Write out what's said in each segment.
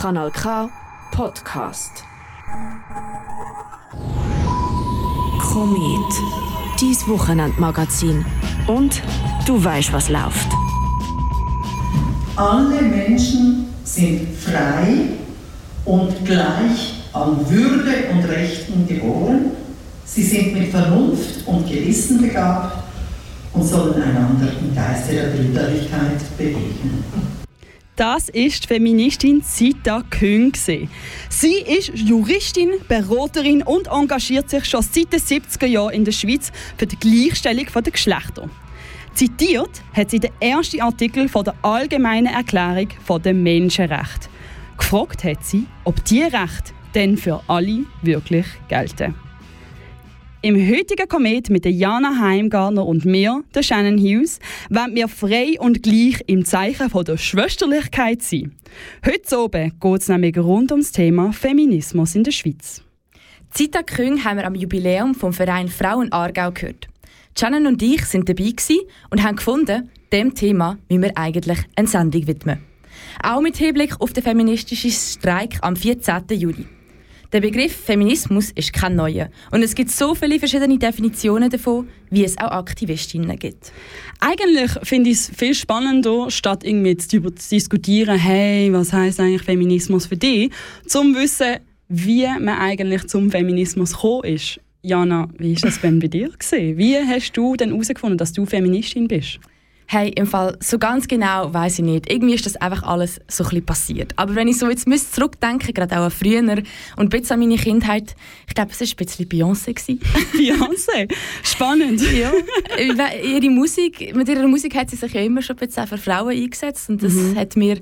Kanal K Podcast. Komet. Dies Wochenendmagazin. Und du weißt, was läuft. Alle Menschen sind frei und gleich an Würde und Rechten geboren. Sie sind mit Vernunft und Gewissen begabt und sollen einander im Geiste der Brüderlichkeit begegnen. Das ist die Feministin Zita Kühn. Sie ist Juristin, Beraterin und engagiert sich schon seit den 70er Jahren in der Schweiz für die Gleichstellung der Geschlechter. Zitiert hat sie den ersten Artikel der Allgemeinen Erklärung der Menschenrechte. Gefragt hat sie, ob diese Rechte denn für alle wirklich gelten. Im heutigen Komet mit Jana Heimgartner und mir, der Shannon Hughes, wollen wir frei und gleich im Zeichen der Schwesterlichkeit sein. Heute oben geht es nämlich rund ums Thema Feminismus in der Schweiz. Zita Küng haben wir am Jubiläum vom Verein Frauen Aargau gehört. Shannon und ich sind dabei und haben gefunden, dem Thema müssen wir eigentlich eine Sendung widmen. Auch mit Hinblick auf den feministischen Streik am 14. Juli. Der Begriff Feminismus ist kein neuer und es gibt so viele verschiedene Definitionen davon, wie es auch Aktivistinnen gibt. Eigentlich finde ich es viel spannender, statt irgendwie zu diskutieren, hey, was heißt eigentlich Feminismus für dich, zum wissen, wie man eigentlich zum Feminismus gekommen ist. Jana, wie ist das denn bei dir gesehen? Wie hast du denn herausgefunden, dass du Feministin bist? Hey, im Fall so ganz genau weiß ich nicht. Irgendwie ist das einfach alles so ein bisschen passiert. Aber wenn ich so jetzt müsste zurückdenken, gerade auch an früher und ein bisschen an meine Kindheit, ich glaube, es war ein bisschen Beyoncé. Beyoncé? Spannend. ja. Ihre Musik, mit ihrer Musik hat sie sich ja immer schon ein bisschen für Frauen eingesetzt und das mhm. hat mir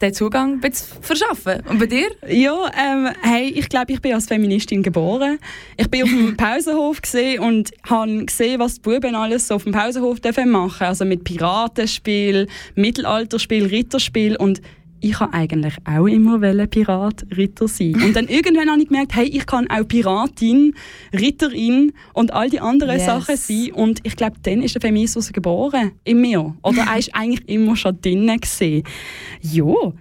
den Zugang zu verschaffen. Und bei dir? Ja, ähm, hey, ich glaube, ich bin als Feministin geboren. Ich bin auf dem Pausenhof und habe gesehen, was die Buben alles so auf dem Pausenhof machen dürfen. Also mit Piratenspiel, Mittelalterspiel, Ritterspiel und ich habe eigentlich auch immer Pirat, Ritter sein. Und dann irgendwann habe ich gemerkt, hey, ich kann auch Piratin, Ritterin und all die anderen yes. Sachen sein. Und ich glaube, dann ist der Feminismus geboren in mir. Oder er ist eigentlich immer schon drinnen gesehen. Ja.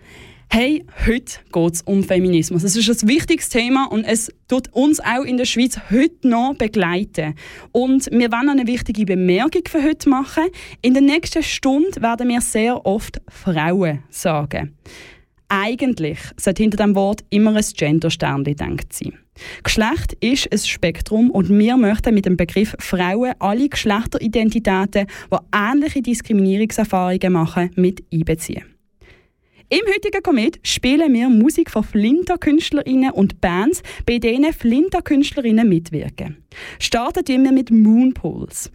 Hey, heute geht es um Feminismus. Es ist ein wichtiges Thema und es tut uns auch in der Schweiz heute noch begleiten. Und wir wollen eine wichtige Bemerkung für heute machen. In der nächsten Stunde werden wir sehr oft Frauen sagen. Eigentlich sollte hinter dem Wort immer ein Gendersternchen gedacht sein. Geschlecht ist ein Spektrum und wir möchten mit dem Begriff Frauen alle Geschlechteridentitäten, die ähnliche Diskriminierungserfahrungen machen, mit einbeziehen. Im heutigen Komet spielen wir Musik von Flinterkünstlerinnen und Bands, bei denen Flinterkünstlerinnen mitwirken. Starten wir mit Moonpools.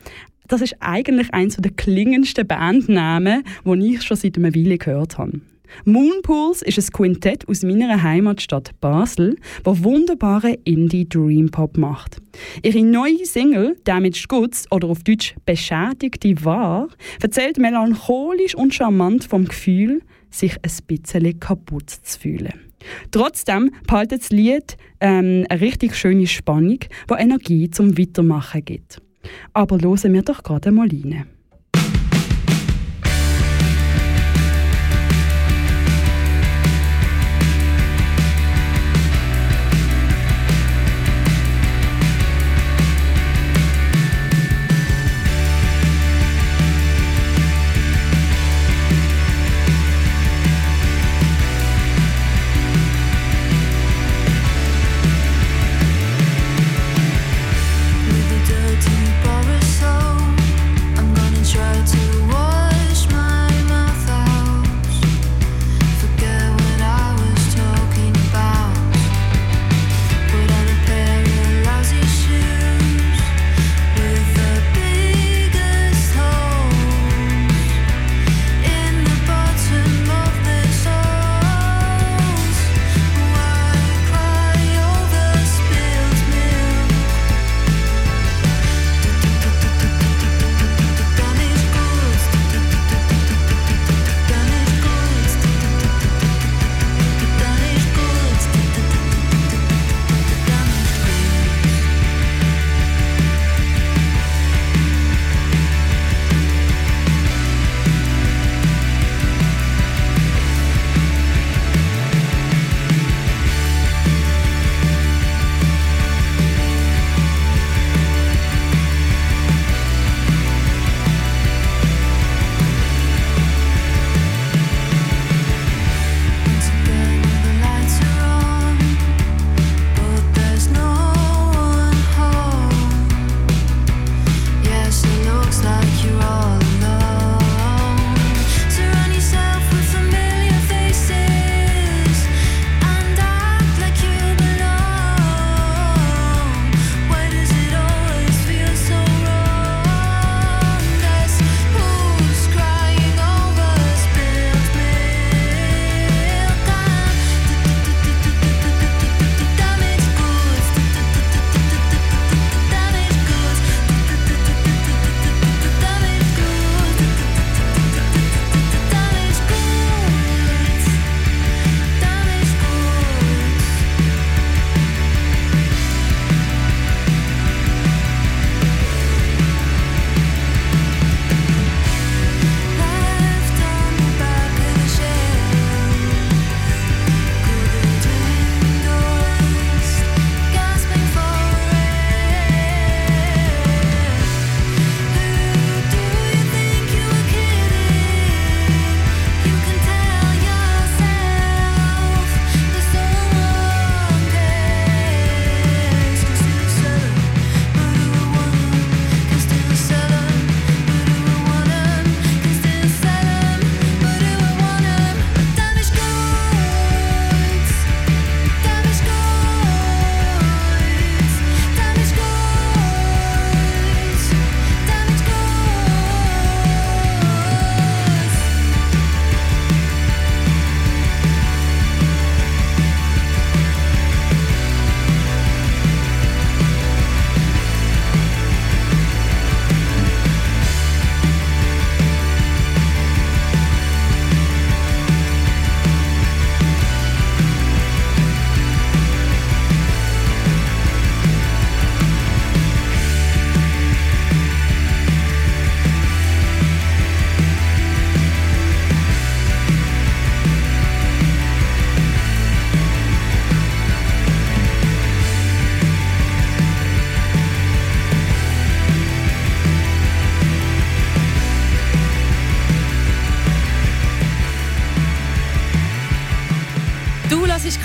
Das ist eigentlich eines der klingendsten Bandnamen, die ich schon seit einer Weile gehört habe. Moonpools ist ein Quintett aus meiner Heimatstadt Basel, das wunderbare Indie-Dream-Pop macht. Ihre neue Single «Damaged Goods» oder auf Deutsch «Beschädigte Wahr» erzählt melancholisch und charmant vom Gefühl, sich ein bisschen kaputt zu fühlen. Trotzdem behaltet das Lied ähm, eine richtig schöne Spannung, die Energie zum Weitermachen gibt. Aber hören wir doch gerade mal rein.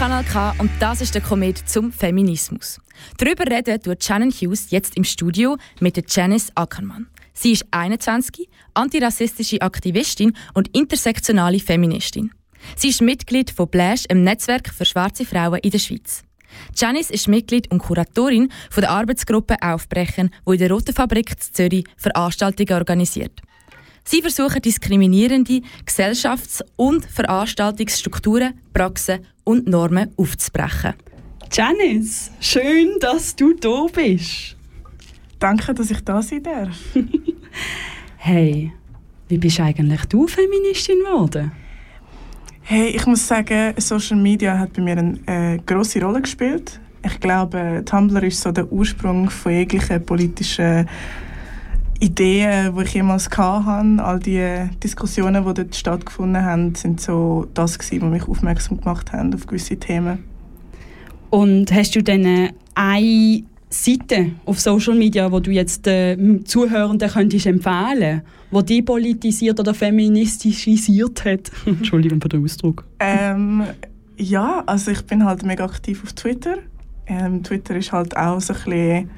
Kanal K und das ist der Komet zum Feminismus. Darüber reden tut Shannon Hughes jetzt im Studio mit der Janice Ackermann. Sie ist 21, antirassistische Aktivistin und intersektionale Feministin. Sie ist Mitglied von Blash, im Netzwerk für schwarze Frauen in der Schweiz. Janice ist Mitglied und Kuratorin von der Arbeitsgruppe Aufbrechen, wo in der Roten Fabrik in Zürich Veranstaltungen organisiert. Sie versuchen diskriminierende Gesellschafts- und Veranstaltungsstrukturen, Praxen und Normen aufzubrechen. Janice, schön, dass du da bist. Danke, dass ich da sein darf. hey, wie bist eigentlich du Feministin geworden? Hey, ich muss sagen, Social Media hat bei mir eine äh, große Rolle gespielt. Ich glaube, Tumblr ist so der Ursprung von jeglichen politischen Ideen, die ich jemals hatte. All die Diskussionen, die dort stattgefunden haben, sind so das gewesen, was mich aufmerksam gemacht haben auf gewisse Themen. Und hast du dann eine Seite auf Social Media, wo du jetzt äh, Zuhörenden könntest empfehlen, wo die politisiert oder feministisiert hat? Entschuldigung für den Ausdruck. Ähm, ja, also ich bin halt mega aktiv auf Twitter. Ähm, Twitter ist halt auch so ein bisschen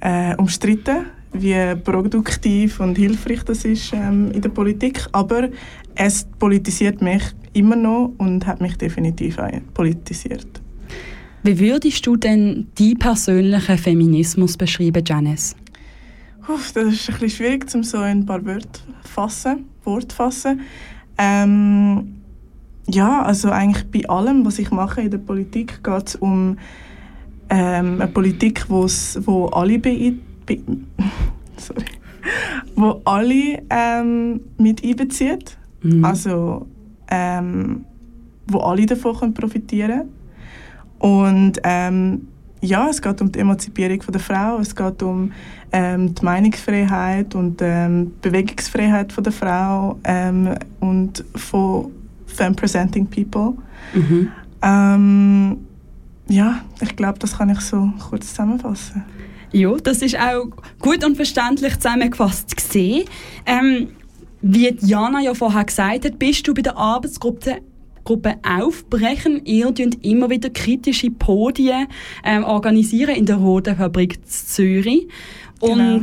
äh, umstritten, wie produktiv und hilfreich das ist ähm, in der Politik. Aber es politisiert mich immer noch und hat mich definitiv auch politisiert. Wie würdest du denn deinen persönlichen Feminismus beschreiben, Janice? Uff, das ist ein bisschen schwierig, um so in ein paar Wörter fassen, Wort fassen. Ähm, ja, also eigentlich bei allem, was ich mache in der Politik, geht es um ähm, eine Politik, wo alle be, be sorry, wo alle ähm, mit einbezieht. Mhm. Also ähm, wo alle davon profitieren können und ähm, ja, es geht um die Emanzipierung von der Frau, es geht um ähm, die Meinungsfreiheit und ähm, Bewegungsfreiheit von der Frau ähm, und von femme-presenting people. Mhm. Ähm, ja, ich glaube, das kann ich so kurz zusammenfassen. Ja, das ist auch gut und verständlich zusammengefasst gesehen. Ähm, wie Jana ja vorher gesagt hat, bist du bei der Arbeitsgruppe Gruppe aufbrechen. Ihr organisiert immer wieder kritische Podien ähm, organisieren in der Roten Fabrik Zürich. Und genau.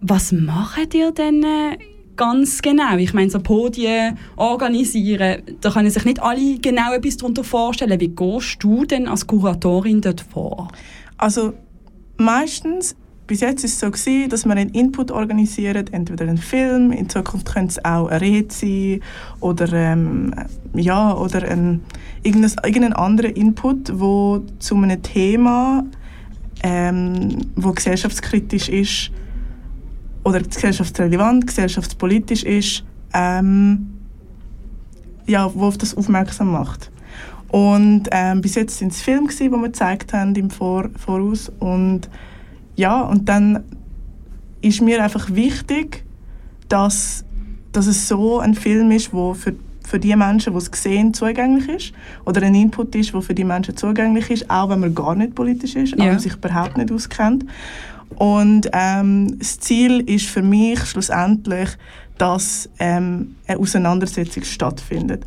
was macht ihr denn äh, ganz genau? Ich meine, so Podien organisieren, da können sich nicht alle genau etwas darunter vorstellen. Wie gehst du denn als Kuratorin dort vor? Also meistens bis jetzt ist es so gewesen, dass wir einen Input organisieren, entweder einen Film, in Zukunft könnte es auch eine Rede sein oder, ähm, ja, oder ein, irgendein, irgendein anderer Input, wo zu einem Thema, ähm, wo gesellschaftskritisch ist oder gesellschaftsrelevant, gesellschaftspolitisch ist, ähm, ja, wo auf das aufmerksam macht. Und ähm, bis jetzt sind es Filme, die wir gezeigt haben im Vor Voraus und ja, und dann ist mir einfach wichtig, dass, dass es so ein Film ist, wo für, für die Menschen, die es sehen, zugänglich ist. Oder ein Input ist, der für die Menschen zugänglich ist, auch wenn man gar nicht politisch ist, ja. auch sich überhaupt nicht auskennt. Und ähm, das Ziel ist für mich schlussendlich, dass ähm, eine Auseinandersetzung stattfindet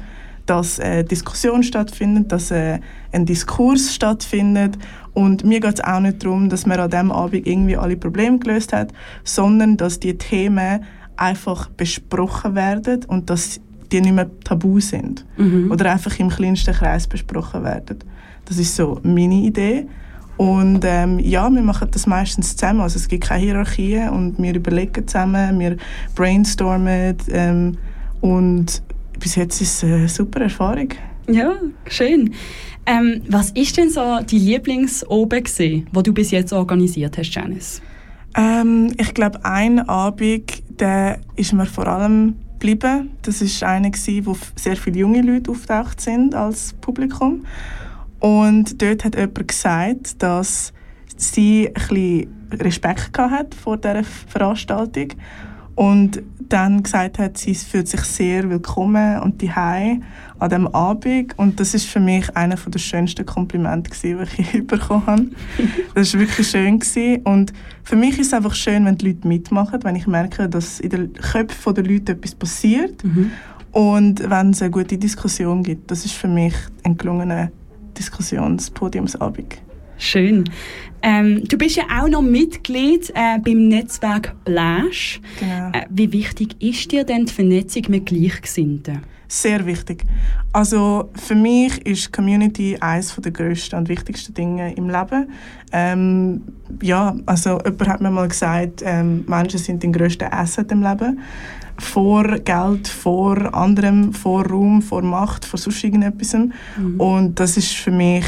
dass eine Diskussion stattfindet, dass ein Diskurs stattfindet und mir geht es auch nicht darum, dass man an diesem Abend irgendwie alle Probleme gelöst hat, sondern dass die Themen einfach besprochen werden und dass die nicht mehr tabu sind. Mhm. Oder einfach im kleinsten Kreis besprochen werden. Das ist so meine Idee. Und ähm, ja, wir machen das meistens zusammen. Also es gibt keine Hierarchie und wir überlegen zusammen, wir brainstormen ähm, und bis jetzt ist es eine super Erfahrung. Ja, schön. Ähm, was ist denn so die Lieblingsoben gesehen, wo du bis jetzt organisiert hast, Janice? Ähm, ich glaube, ein Abend, der ist mir vor allem geblieben. Das ist einer wo sehr viele junge Leute auftaucht sind als Publikum. Und dort hat jemand gesagt, dass sie ein bisschen Respekt hat vor dieser Veranstaltung und dann gesagt hat, sie fühlt sich sehr willkommen und die an dem Abend und das ist für mich einer der schönsten Komplimente die ich bekommen habe. Das war wirklich schön gewesen. und für mich ist es einfach schön, wenn die Leute mitmachen, wenn ich merke, dass in den Köpfen der Leute etwas passiert mhm. und wenn es eine gute Diskussion gibt. Das ist für mich ein gelungener Diskussionspodiumsabend. Schön. Ähm, du bist ja auch noch Mitglied äh, beim Netzwerk Blash. Genau. Äh, wie wichtig ist dir denn die Vernetzung mit Gleichgesinnten? Sehr wichtig. Also für mich ist Community eines der grössten und wichtigsten Dinge im Leben. Ähm, ja, also jemand hat mir mal gesagt, ähm, Menschen sind dein grösster Asset im Leben. Vor Geld, vor anderem, vor Raum, vor Macht, vor sonst irgendetwas. Mhm. Und das ist für mich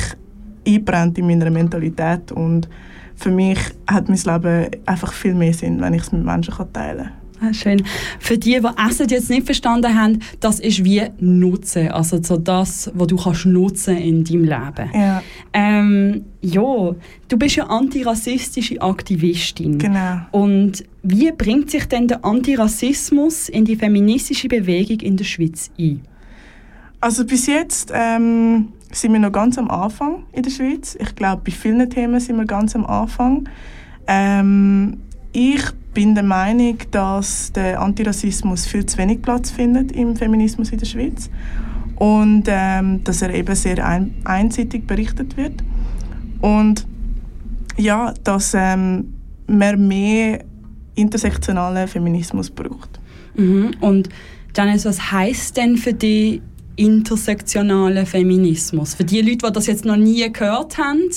eingebrannt in meiner Mentalität und für mich hat mein Leben einfach viel mehr Sinn, wenn ich es mit Menschen teilen kann. Ah, schön. Für die, die Essen jetzt nicht verstanden haben, das ist wie Nutzen, also so das, was du kannst nutzen in deinem Leben. Ja. Ähm, ja, du bist ja antirassistische Aktivistin. Genau. Und wie bringt sich denn der Antirassismus in die feministische Bewegung in der Schweiz ein? Also bis jetzt ähm, sind wir noch ganz am Anfang in der Schweiz. Ich glaube, bei vielen Themen sind wir ganz am Anfang. Ähm, ich bin der Meinung, dass der Antirassismus viel zu wenig Platz findet im Feminismus in der Schweiz und ähm, dass er eben sehr ein einseitig berichtet wird und ja, dass ähm, man mehr intersektionalen Feminismus braucht. Mhm. Und Janice, was heißt denn für die intersektionalen Feminismus? Für die Leute, die das jetzt noch nie gehört haben,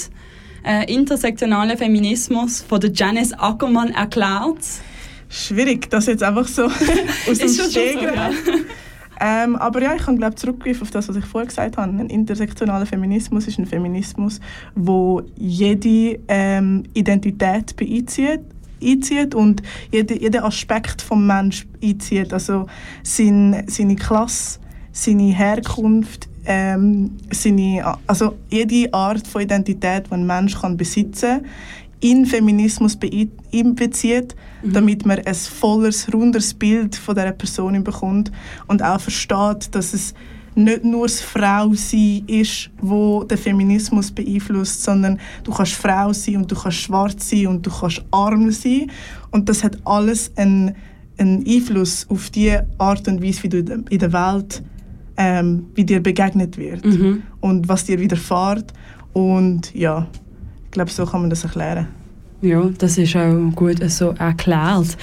äh, intersektionaler Feminismus von der Janice Ackermann erklärt? Schwierig, das jetzt einfach so aus dem Steg so, ja. ähm, aber ja, ich kann glaube zurückgreifen auf das, was ich vorher gesagt habe. Ein intersektionaler Feminismus ist ein Feminismus, wo jede ähm, Identität beizieht einzieht und jede, jeden Aspekt vom Mensch einzieht. Also sein, seine Klasse, seine Herkunft, ähm, seine, also jede Art von Identität, die ein Mensch kann besitzen kann, in Feminismus einbezieht, mhm. damit man ein volles, rundes Bild von dieser Person bekommt und auch versteht, dass es nicht nur das Frausein ist, wo der Feminismus beeinflusst, sondern du kannst Frau sein und du kannst schwarz sein und du kannst arm sein und das hat alles einen, einen Einfluss auf die Art und Weise, wie du in der Welt ähm, wie dir begegnet wird mhm. und was dir widerfährt. Und ja, ich glaube, so kann man das erklären. Ja, das ist auch gut so erklärt.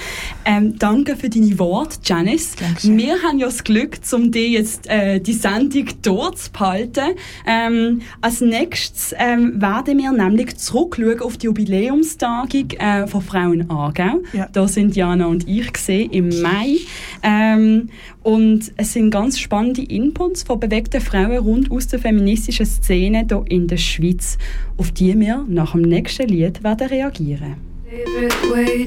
Ähm, danke für deine Worte, Janice. Dankeschön. Wir haben ja das Glück, um dir jetzt äh, die Sendung durchzuhalten. Ähm, als nächstes ähm, werden wir nämlich zurückschauen auf die Jubiläumstagung äh, von Frauen Aargau. Ja. Da sind Jana und ich gesehen im Mai. Ähm, und es sind ganz spannende Inputs von bewegten Frauen rund aus der feministischen Szene hier in der Schweiz, auf die wir nach dem nächsten Lied werden reagieren. Favorite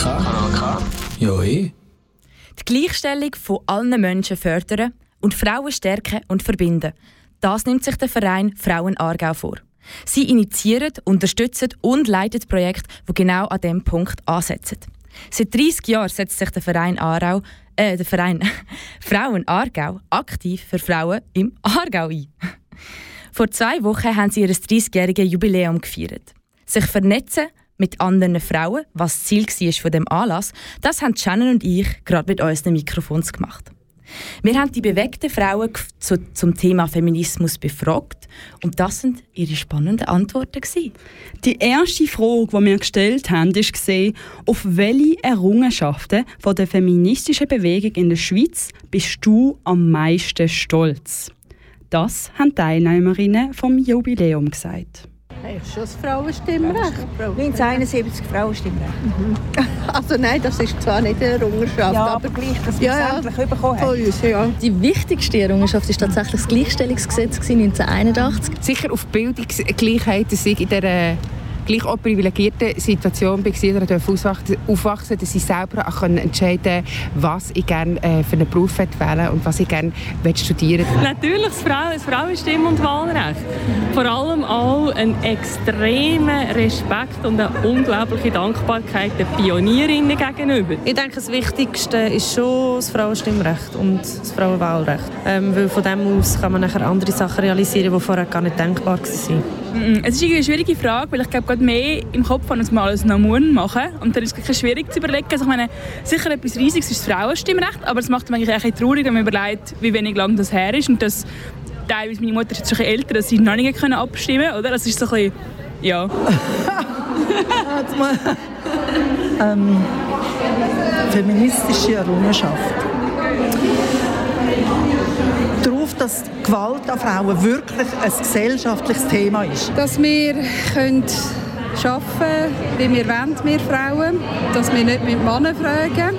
K. Kanal K. Ja, eh. Die Gleichstellung von allen Menschen fördern und Frauen stärken und verbinden. Das nimmt sich der Verein Frauen Aargau vor. Sie initiieren, unterstützen und leiten Projekte, die genau an diesem Punkt ansetzen. Seit 30 Jahren setzt sich der Verein, Aarau, äh, der Verein Frauen Aargau aktiv für Frauen im Aargau ein. Vor zwei Wochen haben sie ihr 30-jähriges Jubiläum gefeiert. Sich vernetzen mit anderen Frauen, was das Ziel war von dem Anlass, das haben Shannon und ich gerade mit unseren Mikrofons gemacht. Wir haben die bewegten Frauen zu, zum Thema Feminismus befragt und das sind ihre spannenden Antworten. Gewesen. Die erste Frage, die wir gestellt haben, war, auf welche Errungenschaften von der feministischen Bewegung in der Schweiz bist du am meisten stolz? Das haben die Teilnehmerinnen vom Jubiläum gesagt. Eigentlich schon das Frauenstimmrecht. 1971 Frauenstimmrecht. Also nein, das ist zwar nicht eine Errungenschaft, Ja, aber aber gleich, dass wir Ja, es ja. endlich bekommen haben. uns, ja. Die wichtigste Errungenschaft war tatsächlich das Gleichstellungsgesetz gewesen, 1981. sicher auf Bildungsgleichheit, dass ich in dieser gleich auch privilegierten Situation war, oder durfte aufwachsen, aufwachsen, dass ich selber auch entscheiden konnte, was ich gerne äh, für einen Beruf wählen und was ich gerne studieren Natürlich das, Frau, das Frauenstimm- und Wahlrecht. Vor allem auch ein extremer Respekt und eine unglaubliche Dankbarkeit den Pionierinnen gegenüber. Ich denke, das Wichtigste ist schon das Frauenstimmrecht und das Frauenwahlrecht. Ähm, weil von dem aus kann man nachher andere Sachen realisieren, die vorher gar nicht denkbar waren. Es ist eine schwierige Frage, weil ich glaube, gerade mehr im Kopf habe, als man alles noch machen Und dann ist es schwierig zu überlegen. Also ich meine, sicher etwas Riesiges ist das Frauenstimmrecht, aber es macht mich eigentlich traurig, wenn man überlegt, wie wenig lang das her ist. Und dass teilweise meine Mutter ist schon älter, dass sie noch nicht können abstimmen können. Das ist so ein bisschen, ja. ähm, feministische Errungenschaft. Darauf, dass Gewalt an Frauen wirklich ein gesellschaftliches Thema ist. Dass wir können arbeiten wie wir wollen, wir Frauen. Dass wir nicht mit Männern fragen.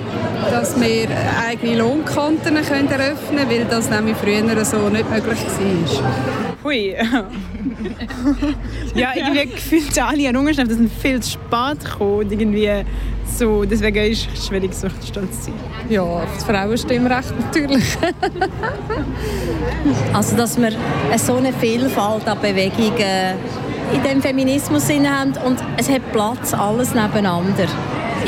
Dass wir eigene Lohnkonten können eröffnen können, weil das nämlich früher so nicht möglich war. Hui. ja, irgendwie gefühlt alle Errungenschaften sind viel zu spät gekommen. Irgendwie so, deswegen ist es schwierig, so stolz zu sein. Ja, auf das Frauenstimmrecht natürlich. Also, dass wir so eine Vielfalt an Bewegungen in dem Feminismus drin haben und es hat Platz, alles nebeneinander.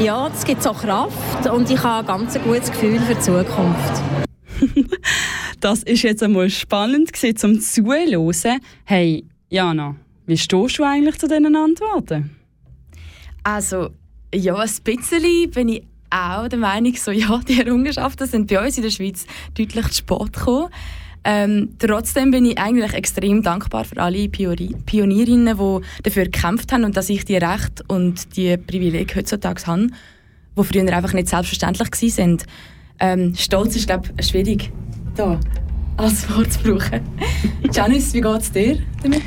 Ja, es gibt so Kraft und ich habe ein ganz gutes Gefühl für die Zukunft. Das ist jetzt einmal spannend zum Zuhören. Hey, Jana, wie stehst du eigentlich zu diesen Antworten? Also, ja, ein bisschen bin ich auch der Meinung, so, ja, die Errungenschaften sind bei uns in der Schweiz deutlich zu spät gekommen. Ähm, trotzdem bin ich eigentlich extrem dankbar für alle Piori Pionierinnen, die dafür gekämpft haben und dass ich die Rechte und die Privilegien heutzutage habe, die früher einfach nicht selbstverständlich waren. Ähm, Stolz ist, glaube ich, schwierig, da als Wort zu brauchen. Janice, wie geht es dir damit?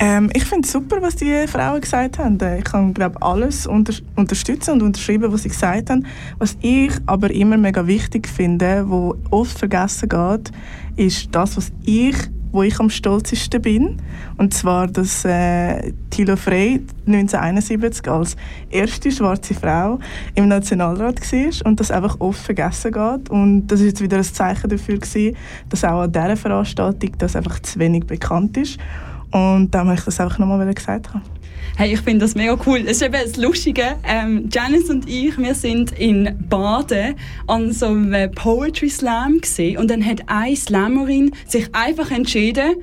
Ähm, ich finde es super, was die Frauen gesagt haben. Äh, Ich kann glaube alles unter unterstützen und unterschreiben, was sie gesagt haben. Was ich aber immer mega wichtig finde, wo oft vergessen geht, ist das, was ich, wo ich am stolzesten bin. Und zwar, dass äh, Thilo Frey 1971 als erste schwarze Frau im Nationalrat war und das einfach oft vergessen geht. Und das ist jetzt wieder ein Zeichen dafür gewesen, dass auch an dieser Veranstaltung das einfach zu wenig bekannt ist. Und dann wollte ich das einfach nochmal gesagt haben. Hey, ich finde das mega cool. Es ist eben das Lustige. Ähm, Janice und ich, wir sind in Baden an so einem Poetry Slam gesehen und dann hat eine Slammerin sich einfach entschieden,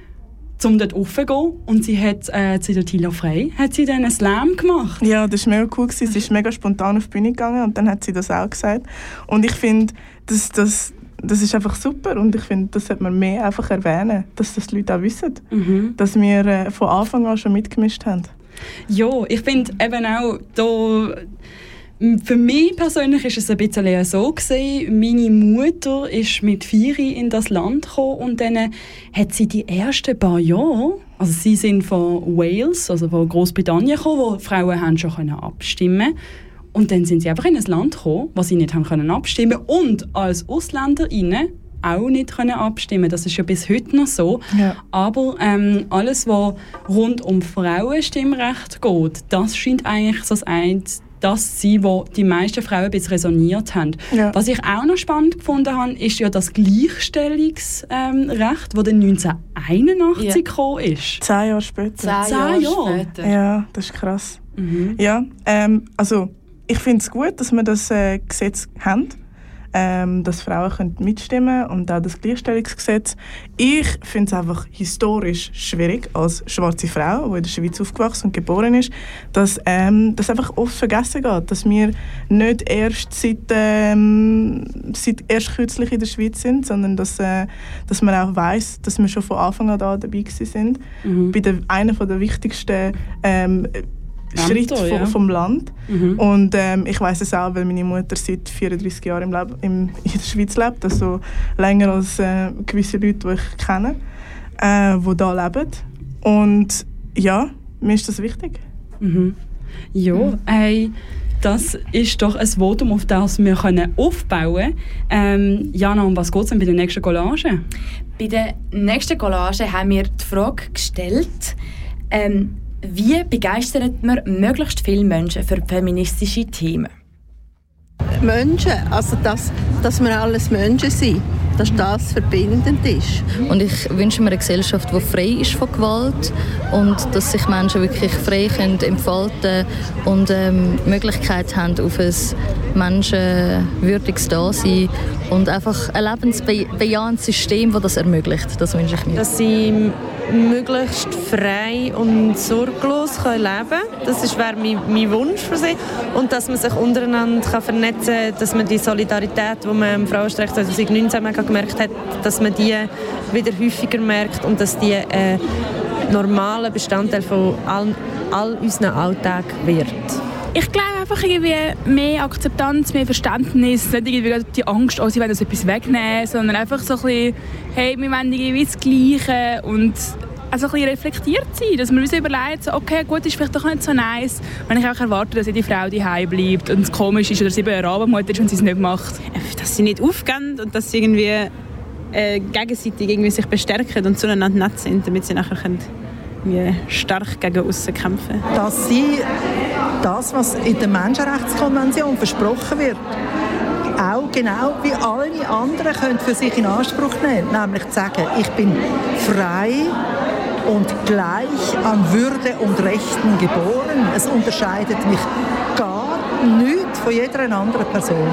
um dort raufzugehen. Und sie hat äh, zu der Tilo Frey hat sie dann einen Slam gemacht. Ja, das war mega cool. Gewesen. Sie ist mega spontan auf die Bühne gegangen und dann hat sie das auch gesagt. Und ich finde, das, das, das ist einfach super und ich finde, das sollte man mehr einfach erwähnen, dass das die Leute auch wissen. Mhm. Dass wir äh, von Anfang an schon mitgemischt haben. Ja, ich finde eben auch, da, für mich persönlich ist es ein bisschen so gewesen, meine Mutter ist mit Vieri in das Land gekommen und dann hat sie die ersten paar Jahre, also sie sind von Wales, also von Großbritannien gekommen, wo Frauen haben schon können abstimmen und dann sind sie einfach in ein Land gekommen, wo sie nicht haben können abstimmen und als Ausländerinnen auch nicht können abstimmen. Das ist ja bis heute noch so. Ja. Aber ähm, alles, was rund um Frauenstimmrecht geht, das scheint eigentlich so das eine das zu sein, wo die meisten Frauen ein bisschen resoniert haben. Ja. Was ich auch noch spannend gefunden habe, ist ja das Gleichstellungsrecht, ähm, Recht, das dann 1981 Ja. gekommen ist. Zehn Jahre später. Zehn Zehn Jahre Jahre? später. Ja, das ist krass. Mhm. Ja, ähm, also ich finde es gut, dass wir das äh, Gesetz haben, ähm, dass Frauen können mitstimmen und auch das Gleichstellungsgesetz. Ich finde es einfach historisch schwierig als schwarze Frau, die in der Schweiz aufgewachsen und geboren ist, dass ähm, das einfach oft vergessen geht, dass wir nicht erst seit, ähm, seit erst kürzlich in der Schweiz sind, sondern dass, äh, dass man auch weiß, dass wir schon von Anfang an da dabei sind. Mhm. Bei der, einer der wichtigsten ähm, Schritt vom, ja. vom Land. Mhm. Und ähm, ich weiß es auch, weil meine Mutter seit 34 Jahren im Leb im, in der Schweiz lebt, also länger als äh, gewisse Leute, die ich kenne, äh, die hier leben. Und ja, mir ist das wichtig. Mhm. Ja, hey, das ist doch ein Votum, auf das wir können aufbauen können. Ähm, Jana, um was geht es denn bei der nächsten Collage? Bei der nächsten Collage haben wir die Frage gestellt, ähm, wie begeistert man möglichst viele Menschen für feministische Themen? Menschen, also dass, dass wir alles Menschen sind, dass das verbindend ist. Und ich wünsche mir eine Gesellschaft, die frei ist von Gewalt und dass sich Menschen wirklich frei können entfalten und ähm, die Möglichkeit haben auf ein menschenwürdiges Dasein und einfach ein lebensbejahendes System, das das ermöglicht. Das wünsche ich mir. Dass sie möglichst frei und sorglos können leben können. Das ist- wäre mein, mein Wunsch für sie. Und dass man sich untereinander kann vernetzen kann, dass man die Solidarität, die man im Frauenstreik 2019 mega gemerkt hat, dass man die wieder häufiger merkt und dass die ein normaler Bestandteil von all, all unseren Alltag wird. Ich glaube einfach irgendwie mehr Akzeptanz, mehr Verständnis, nicht irgendwie die Angst, oh, sie wollen uns etwas wegnehmen, sondern einfach so ein bisschen, hey, wir wollen irgendwie das Gleiche und also ein bisschen reflektiert sein, dass man uns überlegt, so, okay, gut, ist vielleicht doch nicht so nice, wenn ich auch erwarte, dass jede Frau daheim bleibt und es komisch ist oder sie eine Rabenmutter ist und sie es nicht macht. dass sie nicht aufgehen und dass sie irgendwie äh, gegenseitig irgendwie sich bestärken und zueinander nett sind, damit sie nachher können, irgendwie stark gegen außen kämpfen dass sie das, was in der Menschenrechtskonvention versprochen wird, auch genau wie alle anderen können für sich in Anspruch nehmen, nämlich zu sagen, ich bin frei und gleich an Würde und Rechten geboren. Es unterscheidet mich gar nichts von jeder anderen Person.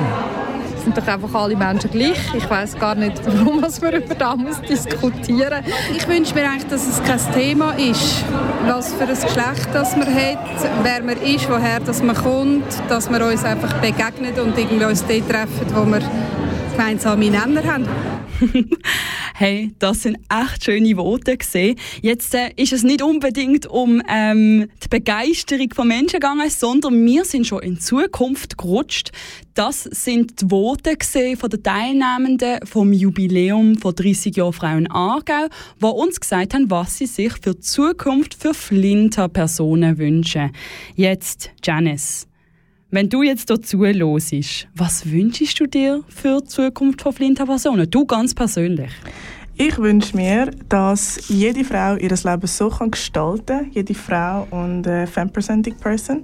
sind doch einfach alle Menschen gleich. Ich weiß gar nicht, warum was wir über das muss diskutieren Ich wünsche mir eigentlich, dass es kein Thema ist, was für ein Geschlecht das man hat, wer man ist, woher das man kommt, dass wir uns einfach begegnen und irgendwie uns dort treffen, wo wir gemeinsame Nenner haben. Hey, das sind echt schöne Worte gesehen. Jetzt äh, ist es nicht unbedingt um ähm, die Begeisterung von Menschen gegangen, sondern wir sind schon in Zukunft gerutscht. Das sind die Worte gesehen von den Teilnehmenden vom Jubiläum von 30 Jahren Frauen Aargau, die uns gesagt haben, was sie sich für die Zukunft für Flinter-Personen wünschen. Jetzt, Janice. Wenn du jetzt dazu hörst, was wünschst du dir für die Zukunft von Flinter-Personen? Du ganz persönlich. Ich wünsche mir, dass jede Frau ihr Leben so kann gestalten kann, jede Frau und äh, Fempresenting Person,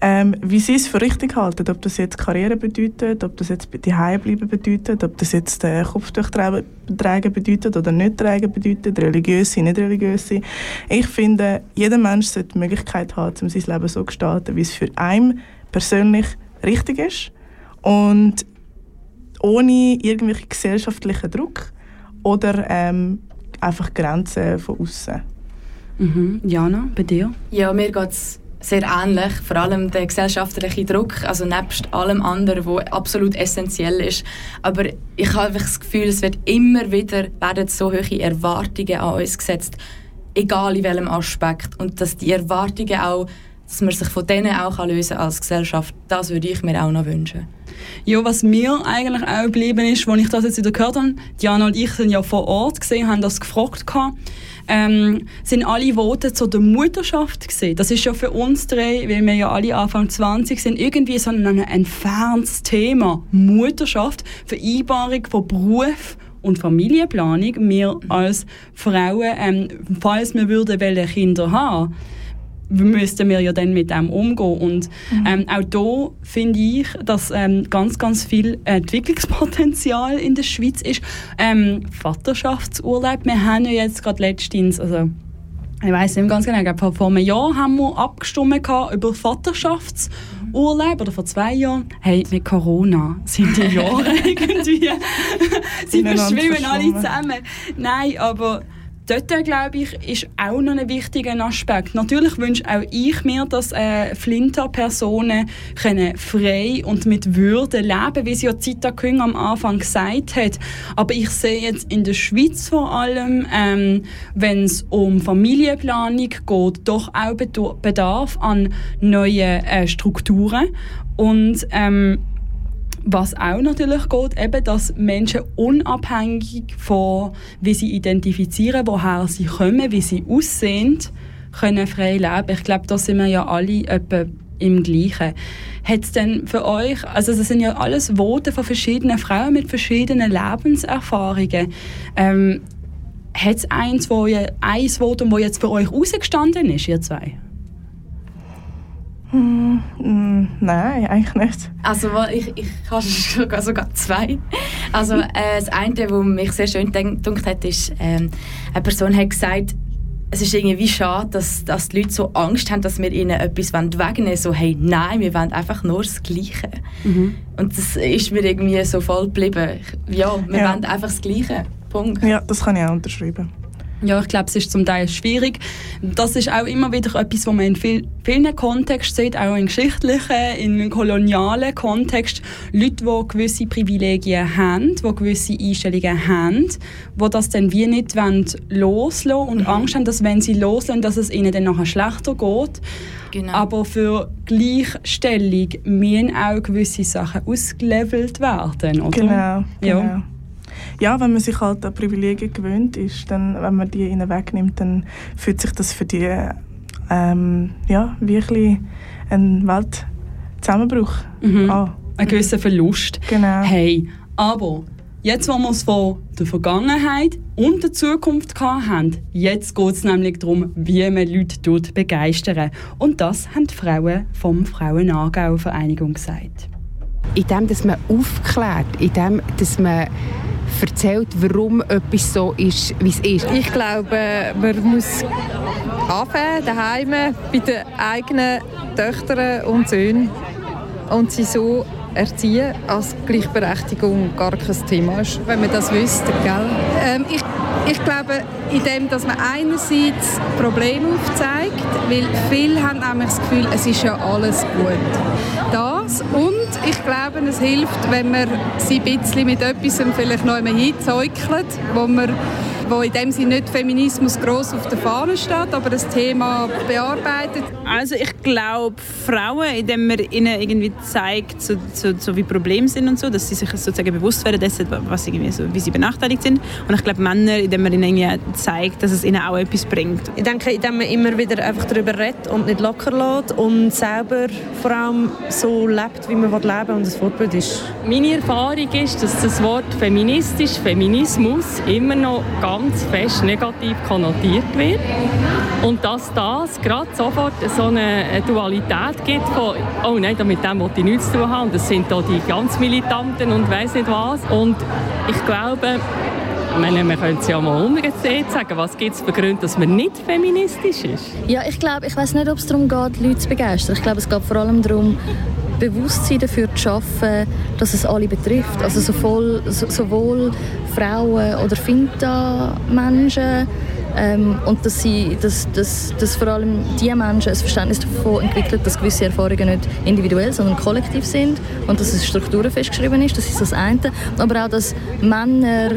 ähm, wie sie es für richtig halten. Ob das jetzt Karriere bedeutet, ob das jetzt daheim bleiben bedeutet, ob das jetzt äh, Kopftuch tragen bedeutet oder nicht tragen bedeutet, religiös sein, nicht religiös. Ich finde, jeder Mensch sollte die Möglichkeit haben, sein Leben so zu gestalten, wie es für einen persönlich richtig ist und ohne irgendwelchen gesellschaftlichen Druck oder ähm, einfach Grenzen von außen. Mhm. Jana, bei dir? Ja, mir geht es sehr ähnlich. Vor allem der gesellschaftliche Druck, also nebst allem anderen, was absolut essentiell ist. Aber ich habe einfach das Gefühl, es wird immer wieder werden so hohe Erwartungen an uns gesetzt, egal in welchem Aspekt. Und dass die Erwartungen auch, dass man sich von denen auch lösen kann als Gesellschaft, das würde ich mir auch noch wünschen. Ja, was mir eigentlich auch geblieben ist, als ich das jetzt wieder gehört habe, Diana und ich sind ja vor Ort gesehen, haben das gefragt gehabt, ähm, sind alle Voten zu der Mutterschaft gesehen. Das ist ja für uns drei, weil wir ja alle Anfang 20 sind, irgendwie so ein entferntes Thema. Mutterschaft, Vereinbarung von Beruf und Familienplanung. Wir als Frauen, ähm, falls wir würden Kinder haben müssten wir ja dann mit dem umgehen. Und mhm. ähm, auch da finde ich, dass ähm, ganz, ganz viel Entwicklungspotenzial in der Schweiz ist. Ähm, Vaterschaftsurlaub, wir haben ja jetzt gerade letztens, also ich weiß nicht ganz genau, ich glaube, vor einem Jahr haben wir abgestimmt über Vaterschaftsurlaub oder vor zwei Jahren. Hey, mit Corona sind die Jahre irgendwie, sie verschwimmen alle zusammen. Nein, aber dort, glaube ich, ist auch noch ein wichtiger Aspekt. Natürlich wünsche auch ich mir, dass äh, Flinter-Personen frei und mit Würde leben wie sie ja Zita Küng am Anfang gesagt hat. Aber ich sehe jetzt in der Schweiz vor allem, ähm, wenn es um Familienplanung geht, doch auch Bedarf an neuen äh, Strukturen. Und ähm, was auch natürlich geht, eben, dass Menschen unabhängig von, wie sie identifizieren, woher sie kommen, wie sie aussehen, können frei leben. Ich glaube, da sind wir ja alle etwa im Gleichen. Hat es denn für euch, also das sind ja alles Voten von verschiedenen Frauen mit verschiedenen Lebenserfahrungen, ähm, hat es eins, wo ihr, eins Votum, das jetzt für euch rausgestanden ist, ihr zwei? Mm, mm, nein, eigentlich nicht. Also ich, ich habe sogar, sogar zwei. Also äh, das eine, was mich sehr schön gedacht hat, ist, ähm, eine Person hat gesagt, es ist irgendwie schade, dass, dass die Leute so Angst haben, dass wir ihnen etwas wegnehmen wollen. So, hey, nein, wir wollen einfach nur das Gleiche. Mhm. Und das ist mir irgendwie so voll geblieben. Ja, wir ja. wollen einfach das Gleiche. Punkt. Ja, das kann ich auch unterschreiben. Ja, ich glaube, es ist zum Teil schwierig. Das ist auch immer wieder etwas, was man in viel, vielen Kontexten sieht, auch in geschichtlichen, in kolonialen Kontexten. Leute, die gewisse Privilegien haben, die gewisse Einstellungen haben, die das dann wie nicht loslassen wollen und mhm. Angst haben, dass wenn sie loslassen, dass es ihnen dann nachher schlechter geht. Genau. Aber für Gleichstellung müssen auch gewisse Sachen ausgelevelt werden, oder? Genau, genau. Ja wenn man sich halt an Privilegien gewöhnt ist, dann, wenn man die ihnen wegnimmt, dann fühlt sich das für die ähm, ja, wirklich ein Weltzusammenbruch mhm. an. Ein gewisser Verlust. Genau. Hey, aber jetzt, wo wir es von der Vergangenheit und der Zukunft haben, jetzt geht es nämlich darum, wie man Leute dort begeistern. Und das haben die Frauen vom Frauen-Aargau-Vereinigung gesagt. In dem, dass man aufklärt, in dem, dass man erzählt, warum etwas so ist, wie es ist. Ich glaube, man muss anfangen, daheim bei den eigenen Töchtern und Söhnen und sie so erziehen, als Gleichberechtigung gar kein Thema ist, wenn man das wüsste. Gell? Ähm, ich, ich glaube, in dem, dass man einerseits Probleme aufzeigt, weil viele haben nämlich das Gefühl, es ist ja alles gut. Das und ich glaube, es hilft, wenn man sie ein bisschen mit etwas vielleicht noch einmal hinzäukelt, wo man wo in dem Sinne nicht Feminismus groß auf der Fahne steht, aber das Thema bearbeitet. Also ich glaube, Frauen, indem man ihnen irgendwie zeigt, so, so, so wie Probleme sind und so, dass sie sich sozusagen bewusst werden dessen, was irgendwie so, wie sie benachteiligt sind. Und ich glaube, Männer, indem man ihnen irgendwie zeigt, dass es ihnen auch etwas bringt. Ich denke, indem man immer wieder einfach darüber redet und nicht locker lässt und selber vor allem so lebt, wie man leben will und das Vorbild ist. Meine Erfahrung ist, dass das Wort feministisch, Feminismus immer noch ganz fest negativ konnotiert wird. Und dass das gerade sofort so eine Dualität gibt von «Oh nein, mit dem wollte ich nichts zu tun haben». Das sind da die ganz Militanten und weiß nicht was. Und ich glaube, meine, man könnte es ja mal umgedreht sagen. Was gibt es für Gründe, dass man nicht feministisch ist? Ja, ich glaube, ich weiß nicht, ob es darum geht, Leute zu begeistern. Ich glaube, es geht vor allem darum, Bewusstsein dafür zu schaffen, dass es alle betrifft. Also sowohl, sowohl Frauen oder Finta-Menschen, Ähm, und dass, sie, dass, dass, dass vor allem die Menschen ein Verständnis davon entwickeln, dass gewisse Erfahrungen nicht individuell, sondern kollektiv sind und dass es Strukturen festgeschrieben ist, das ist das eine. Aber auch, dass Männer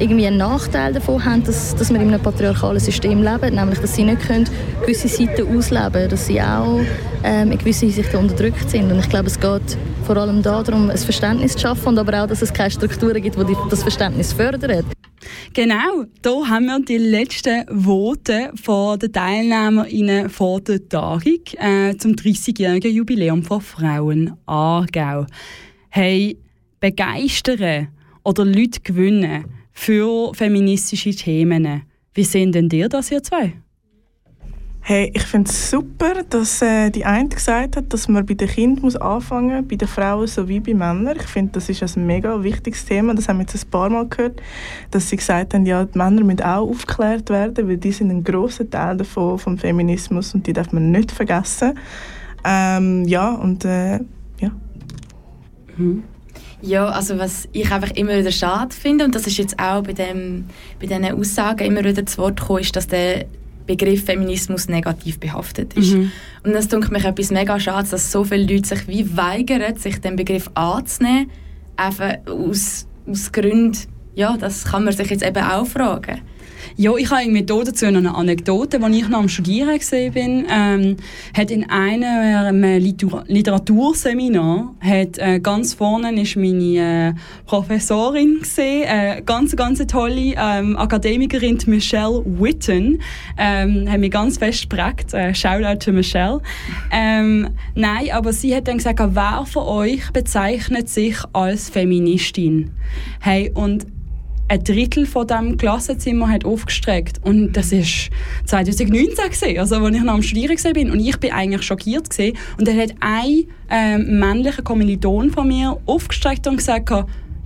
irgendwie einen Nachteil davon haben, dass, dass wir in einem patriarchalen System leben, nämlich dass sie nicht können gewisse Seiten ausleben dass sie auch ähm, in gewisser Hinsicht unterdrückt sind. Und ich glaube, es geht vor allem darum, ein Verständnis zu schaffen und aber auch, dass es keine Strukturen gibt, die das Verständnis fördern. Genau, hier haben wir die letzten Voten von den TeilnehmerInnen vor der Tagung äh, zum 30-jährigen Jubiläum von Frauen Aargau. Hey, begeistern oder Leute gewinnen für feministische Themen. Wie sehen denn dir das, ihr zwei? Hey, ich finde es super, dass äh, die eine gesagt hat, dass man bei den Kindern muss anfangen muss, bei den Frauen sowie bei Männern. Ich finde, das ist ein mega wichtiges Thema. Das haben wir jetzt ein paar Mal gehört, dass sie gesagt haben, ja, die Männer müssen auch aufgeklärt werden, weil die sind ein großer Teil davon, vom Feminismus und die darf man nicht vergessen. Ähm, ja, und äh, ja. Mhm. Ja, also was ich einfach immer wieder schade finde, und das ist jetzt auch bei, dem, bei diesen Aussagen immer wieder zu Wort gekommen, ist, dass der Begriff Feminismus negativ behaftet ist. Mhm. Und das tut mich etwas mega schade, dass so viele Leute sich wie weigern, sich den Begriff anzunehmen, einfach aus, aus Gründen, ja, das kann man sich jetzt eben auch fragen. Ja, ich habe irgendwie dazu eine Anekdote. Als ich noch am Studieren war, ähm, hat in einem Literaturseminar hat, äh, ganz vorne ist meine äh, Professorin gesehen, äh, ganz ganz tolle ähm, Akademikerin Michelle Witten, ähm, hat mich ganz fest geprägt. Äh, Shoutout to Michelle. Ähm, nein, aber sie hat dann gesagt, wer von euch bezeichnet sich als Feministin? Hey, und ein Drittel von dem Klassenzimmer hat aufgestreckt und das ist 2019 gesehen, also als ich noch am Studieren bin und ich bin eigentlich schockiert gesehen und dann hat ein äh, männlicher Kommiliton von mir aufgestreckt und gesagt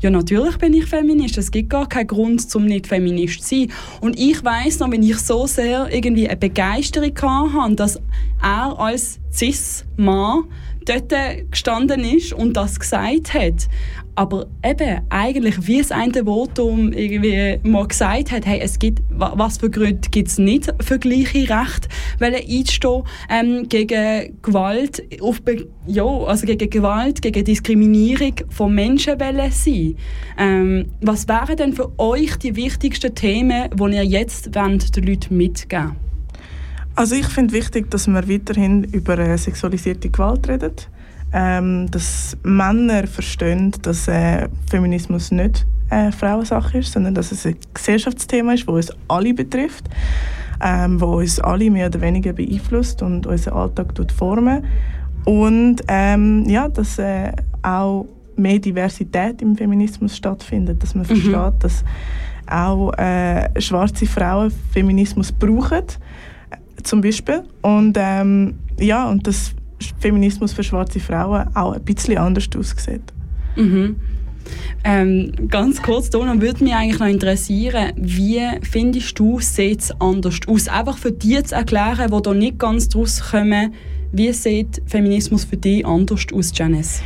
ja, natürlich bin ich Feminist. Es gibt gar keinen Grund, zum nicht Feminist zu sein. Und ich weiß noch, wenn ich so sehr irgendwie eine Begeisterung hatte, dass er als Cis-Mann dort gestanden ist und das gesagt hat. Aber eben, eigentlich, wie es eine Votum irgendwie mal gesagt hat, hey, es gibt, was für Gründe gibt es nicht für gleiche Rechte, weil einzustehen ähm, gegen Gewalt, auf, ja, also gegen Gewalt, gegen Diskriminierung von Menschen sein. Ähm, was wären denn für euch die wichtigsten Themen, die ihr jetzt wollt, den Leuten mitgeben Also ich finde wichtig, dass man weiterhin über äh, sexualisierte Gewalt redet ähm, dass Männer verstehen, dass äh, Feminismus nicht eine Frauensache ist, sondern dass es ein Gesellschaftsthema ist, das uns alle betrifft, ähm, wo uns alle mehr oder weniger beeinflusst und unseren Alltag formen. Und ähm, ja, dass äh, auch mehr Diversität im Feminismus stattfindet, dass man mhm. versteht, dass auch äh, schwarze Frauen Feminismus brauchen, zum Beispiel. Und ähm, ja, und das Feminismus für schwarze Frauen auch ein bisschen anders aussieht. Mhm. Ähm, ganz kurz, Dona, würde mich eigentlich noch interessieren, wie findest du, sieht es anders aus? Einfach für die zu erklären, die da nicht ganz draus kommen, wie sieht Feminismus für dich anders aus, Janice?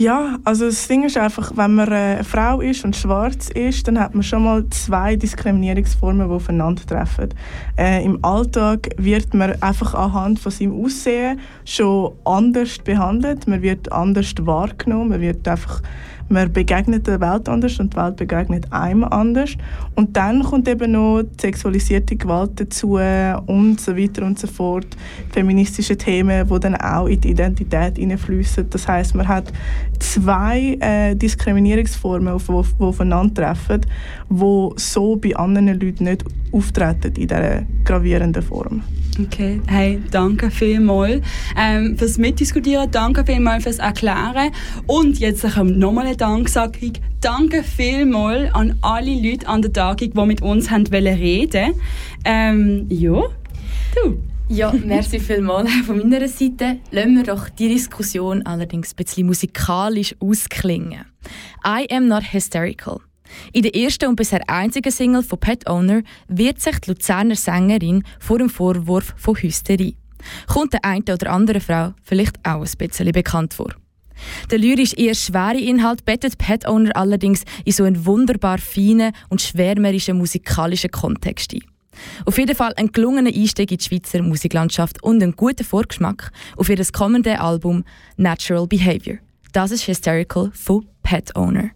Ja, also das Ding ist einfach, wenn man eine Frau ist und schwarz ist, dann hat man schon mal zwei Diskriminierungsformen, die aufeinandertreffen. Äh, Im Alltag wird man einfach anhand von seinem Aussehen schon anders behandelt, man wird anders wahrgenommen, man wird einfach man begegnet der Welt anders und die Welt begegnet einem anders. Und dann kommt eben noch die sexualisierte Gewalt dazu und so weiter und so fort. Feministische Themen, die dann auch in die Identität hineinfließen. Das heißt, man hat zwei äh, Diskriminierungsformen, die aufeinandertreffen, die so bei anderen Leuten nicht auftreten in dieser gravierenden Form. Okay, hey, danke vielmals ähm, fürs Mitdiskutieren, danke vielmals fürs Erklären und jetzt nochmal eine Danksagung. Danke vielmals an alle Leute an der Tagung, die mit uns haben reden ähm, Ja, du. Ja, merci vielmals von meiner Seite. Lassen wir doch die Diskussion allerdings ein bisschen musikalisch ausklingen. I am not hysterical. In der ersten und bisher einzigen Single von Pet Owner wird sich die Luzerner Sängerin vor dem Vorwurf von Hysterie. Kommt der eine oder andere Frau vielleicht auch ein bisschen bekannt vor. Der lyrisch eher schwere Inhalt bettet Pet Owner allerdings in so einen wunderbar feinen und schwärmerischen musikalischen Kontext ein. Auf jeden Fall ein gelungener Einstieg in die Schweizer Musiklandschaft und ein guter Vorgeschmack auf ihr kommendes Album Natural Behavior. Das ist Hysterical von Pet Owner.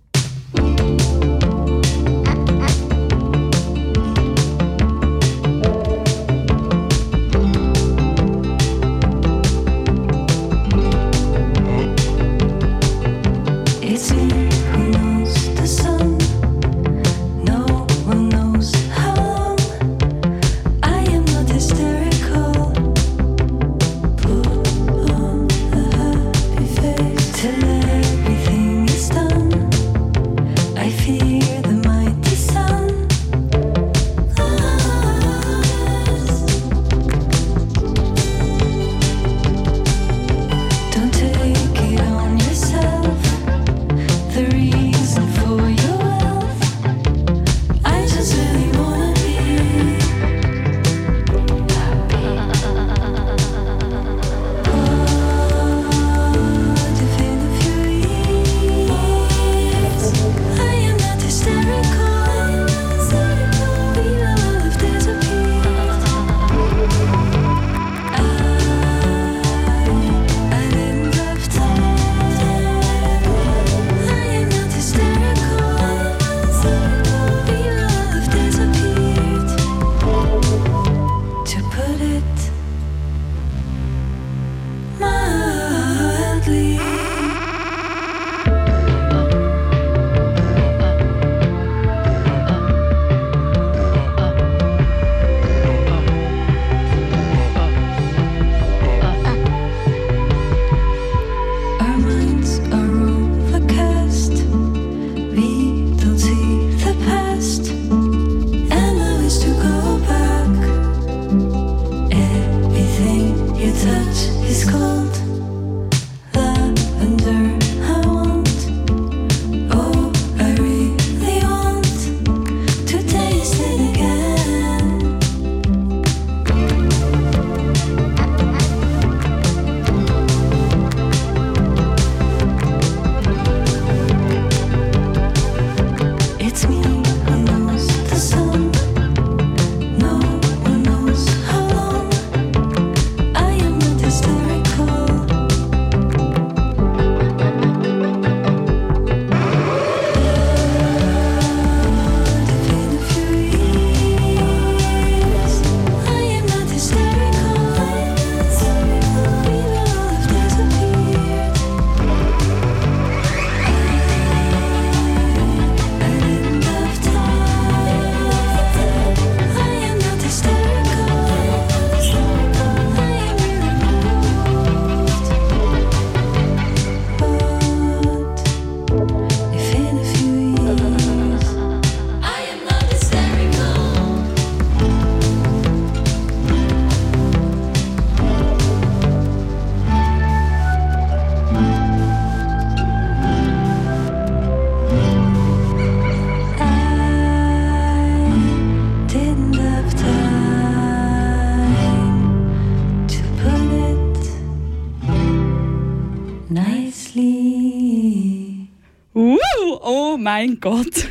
Mein Gott.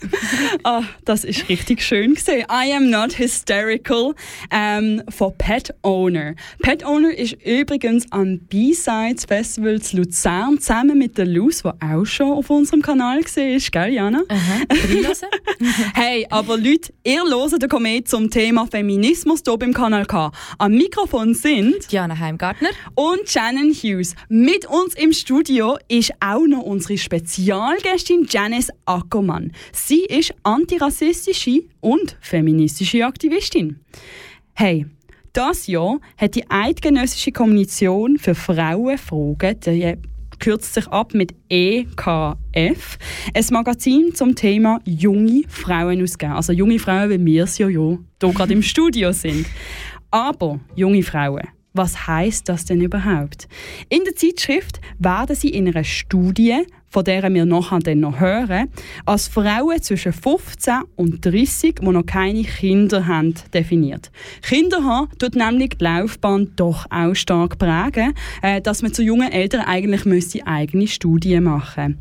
ah, das ist richtig schön gesehen. I am not hysterical ähm, von Pet Owner. Pet Owner ist übrigens am B-Sides Festival zu Luzern zusammen mit der Luz, die auch schon auf unserem Kanal gesehen ist, gell, Jana? hey, aber Leute, ihr hört den Komet zum Thema Feminismus hier beim Kanal K. Am Mikrofon sind Diana Heimgartner und Shannon Hughes. Mit uns im Studio ist auch noch unsere Spezialgästin Janice Ackermann. Sie ist antirassistische und feministische Aktivistin. Hey, das Jahr hat die Eidgenössische Kommission für Frauenfragen, die kürzt sich ab mit EKF, ein Magazin zum Thema junge Frauen ausgeben. Also junge Frauen, wie wir es ja, ja hier gerade im Studio sind. Aber junge Frauen, was heißt das denn überhaupt? In der Zeitschrift werden sie in einer Studie von der wir nachher dann noch hören, als Frauen zwischen 15 und 30, die noch keine Kinder haben, definiert. Kinder haben tut nämlich die Laufbahn doch auch stark prägen, äh, dass man zu jungen Eltern eigentlich müsste eigene Studien machen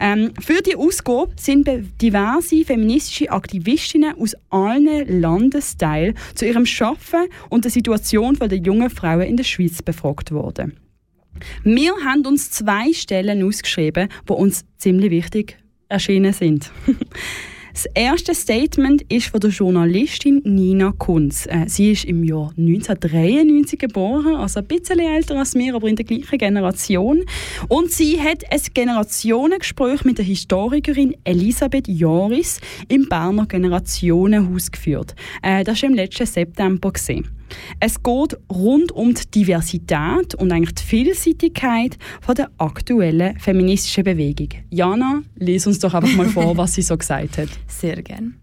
ähm, Für die Ausgabe sind diverse feministische Aktivistinnen aus allen Landesteilen zu ihrem Schaffen und der Situation der jungen Frauen in der Schweiz befragt worden. Wir haben uns zwei Stellen ausgeschrieben, die uns ziemlich wichtig erschienen sind. Das erste Statement ist von der Journalistin Nina Kunz. Äh, sie ist im Jahr 1993 geboren, also ein bisschen älter als wir, aber in der gleichen Generation. Und sie hat ein Generationengespräch mit der Historikerin Elisabeth Joris im Berner Generationenhaus geführt. Äh, das war im letzten September. Gewesen. Es geht rund um die Diversität und eigentlich die Vielseitigkeit von der aktuellen feministischen Bewegung. Jana, lies uns doch einfach mal vor, was sie so gesagt hat. Sehr gern.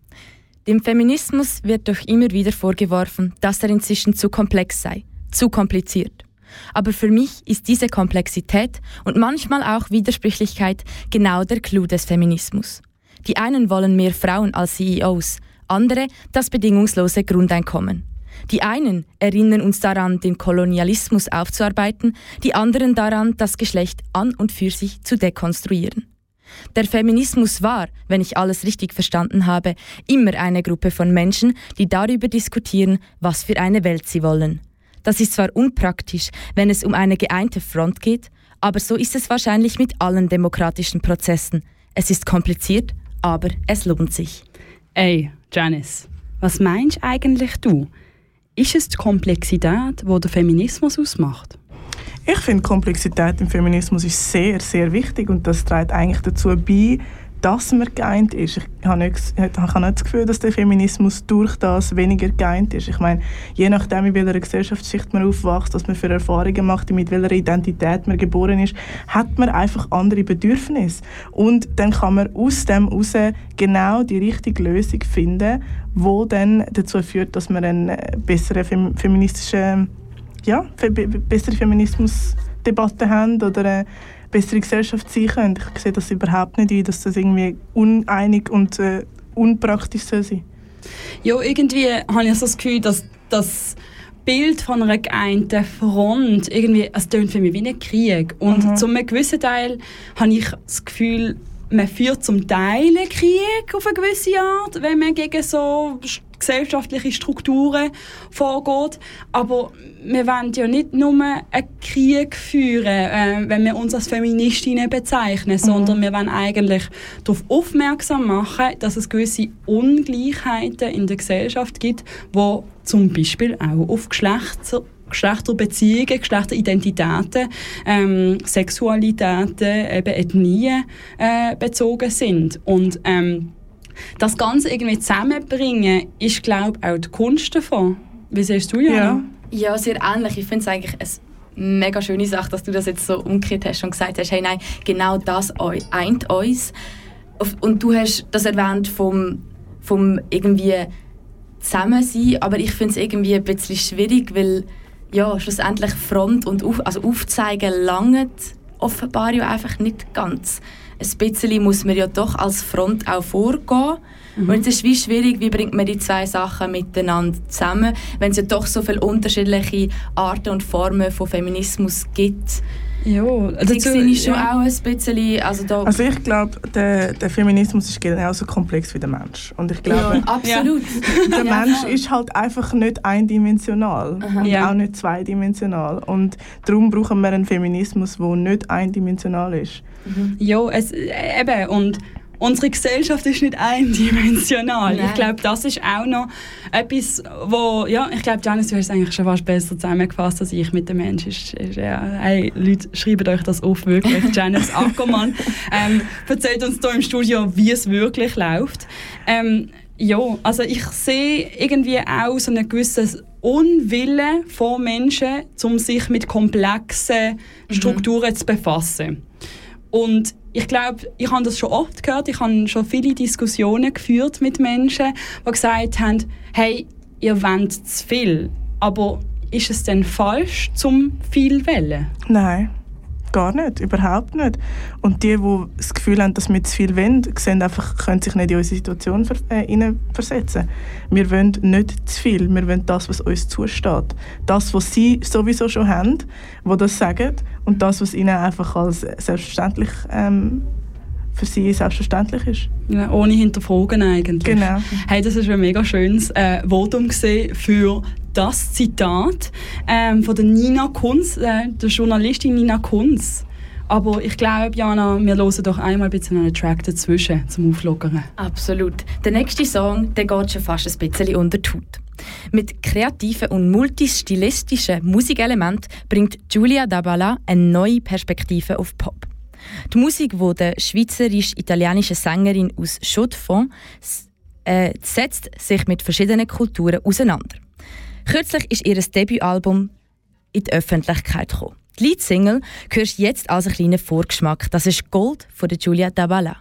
Dem Feminismus wird doch immer wieder vorgeworfen, dass er inzwischen zu komplex sei, zu kompliziert. Aber für mich ist diese Komplexität und manchmal auch Widersprüchlichkeit genau der Clou des Feminismus. Die einen wollen mehr Frauen als CEOs, andere das bedingungslose Grundeinkommen. Die einen erinnern uns daran, den Kolonialismus aufzuarbeiten, die anderen daran, das Geschlecht an und für sich zu dekonstruieren. Der Feminismus war, wenn ich alles richtig verstanden habe, immer eine Gruppe von Menschen, die darüber diskutieren, was für eine Welt sie wollen. Das ist zwar unpraktisch, wenn es um eine geeinte Front geht, aber so ist es wahrscheinlich mit allen demokratischen Prozessen. Es ist kompliziert, aber es lohnt sich. Ey, Janice, was meinst eigentlich du? Ist es die Komplexität, die der Feminismus ausmacht? Ich finde, Komplexität im Feminismus ist sehr, sehr wichtig und das trägt eigentlich dazu bei, dass man geeint ist. Ich habe nicht, ich habe nicht das Gefühl, dass der Feminismus durch das weniger geeint ist. Ich meine, je nachdem, in welcher Gesellschaftsschicht man aufwächst, was man für Erfahrungen macht, mit welcher Identität man geboren ist, hat man einfach andere Bedürfnisse. Und dann kann man aus dem heraus genau die richtige Lösung finden, wo dann dazu führt, dass man eine bessere fem feministische, ja, bessere Feminismusdebatte haben oder eine bessere Gesellschaft sein können. Ich sehe das überhaupt nicht ein, dass das irgendwie uneinig und äh, unpraktisch soll sein Ja, irgendwie habe ich so das Gefühl, dass das Bild von einer geeinten Front irgendwie, es tönt für mich wie ein Krieg. Und mhm. zu einem gewissen Teil habe ich das Gefühl, man führt zum Teil einen Krieg auf eine gewisse Art, wenn man gegen so gesellschaftliche Strukturen vorgeht. Aber wir wollen ja nicht nur einen Krieg führen, äh, wenn wir uns als Feministinnen bezeichnen, mhm. sondern wir wollen eigentlich darauf aufmerksam machen, dass es gewisse Ungleichheiten in der Gesellschaft gibt, wo zum Beispiel auch auf Geschlechter Geschlechterbeziehungen, Geschlechteridentitäten, ähm, Sexualitäten, eben Ethnien äh, bezogen sind. Und ähm, das Ganze irgendwie zusammenbringen, ist, glaube ich, auch die Kunst davon. Wie siehst du, Jana? Ja, ja sehr ähnlich. Ich finde es eigentlich eine mega schöne Sache, dass du das jetzt so umgekehrt hast und gesagt hast, hey, nein, genau das eint uns. Und du hast das erwähnt vom, vom irgendwie Zusammensein, aber ich finde es irgendwie ein bisschen schwierig, weil ja, schlussendlich Front und auf, also Aufzeigen langt offenbar ja einfach nicht ganz. Ein bisschen muss man ja doch als Front auch vorgehen. Mhm. Und es ist wie schwierig, wie bringt man die zwei Sachen miteinander zusammen, wenn es ja doch so viele unterschiedliche Arten und Formen von Feminismus gibt. Ja, dazu sehe ich schon ja. auch ein bisschen... Also, da also ich glaube, der, der Feminismus ist genauso komplex wie der Mensch. Und ich glaube, ja, absolut. der Mensch ist halt einfach nicht eindimensional Aha. und ja. auch nicht zweidimensional. Und darum brauchen wir einen Feminismus, der nicht eindimensional ist. Mhm. Ja, es, eben, und unsere Gesellschaft ist nicht eindimensional. Nein. Ich glaube, das ist auch noch etwas, wo, ja, ich glaube, Janice, du hast es eigentlich schon fast besser zusammengefasst als ich mit dem Menschen. Ist, ist, ja, hey, Leute, schreibt euch das auf, wirklich. Janice Ackermann ähm, erzählt uns hier im Studio, wie es wirklich läuft. Ähm, ja, also ich sehe irgendwie auch so einen gewissen Unwillen von Menschen, um sich mit komplexen mhm. Strukturen mhm. zu befassen. Und ich glaube, ich habe das schon oft gehört, ich habe schon viele Diskussionen geführt mit Menschen, die gesagt haben, hey, ihr wollt zu viel, aber ist es denn falsch, zum viel wählen? Nein. Gar nicht, überhaupt nicht. Und die, die das Gefühl haben, dass wir zu viel wollen, sehen einfach, können sich nicht in unsere Situation ver äh, versetzen. Wir wollen nicht zu viel, wir wollen das, was uns zusteht. Das, was sie sowieso schon haben, wo das sagen, und das, was ihnen einfach als selbstverständlich ähm, für sie selbstverständlich ist. Ja, ohne hinterfragen eigentlich. Genau. Hey, das ist ein mega schönes äh, Votum für das Zitat ähm, von der Nina Kunz, äh, der Journalistin Nina Kunz. Aber ich glaube, Jana, wir hören doch einmal ein bisschen einen Track dazwischen zum Auflockern. Absolut. Der nächste Song der geht schon fast ein bisschen unter die Haut. Mit kreativen und multistilistischen Musikelementen bringt Giulia Dabala eine neue Perspektive auf Pop. Die Musik, die der schweizerisch-italienischen Sängerin aus Chaux-de-Fonds äh, setzt sich mit verschiedenen Kulturen auseinander. Kürzlich ist ihr Debütalbum in die Öffentlichkeit gekommen. Die Leadsingle hörst jetzt als einen kleinen Vorgeschmack. Das ist Gold von der Giulia Dabala.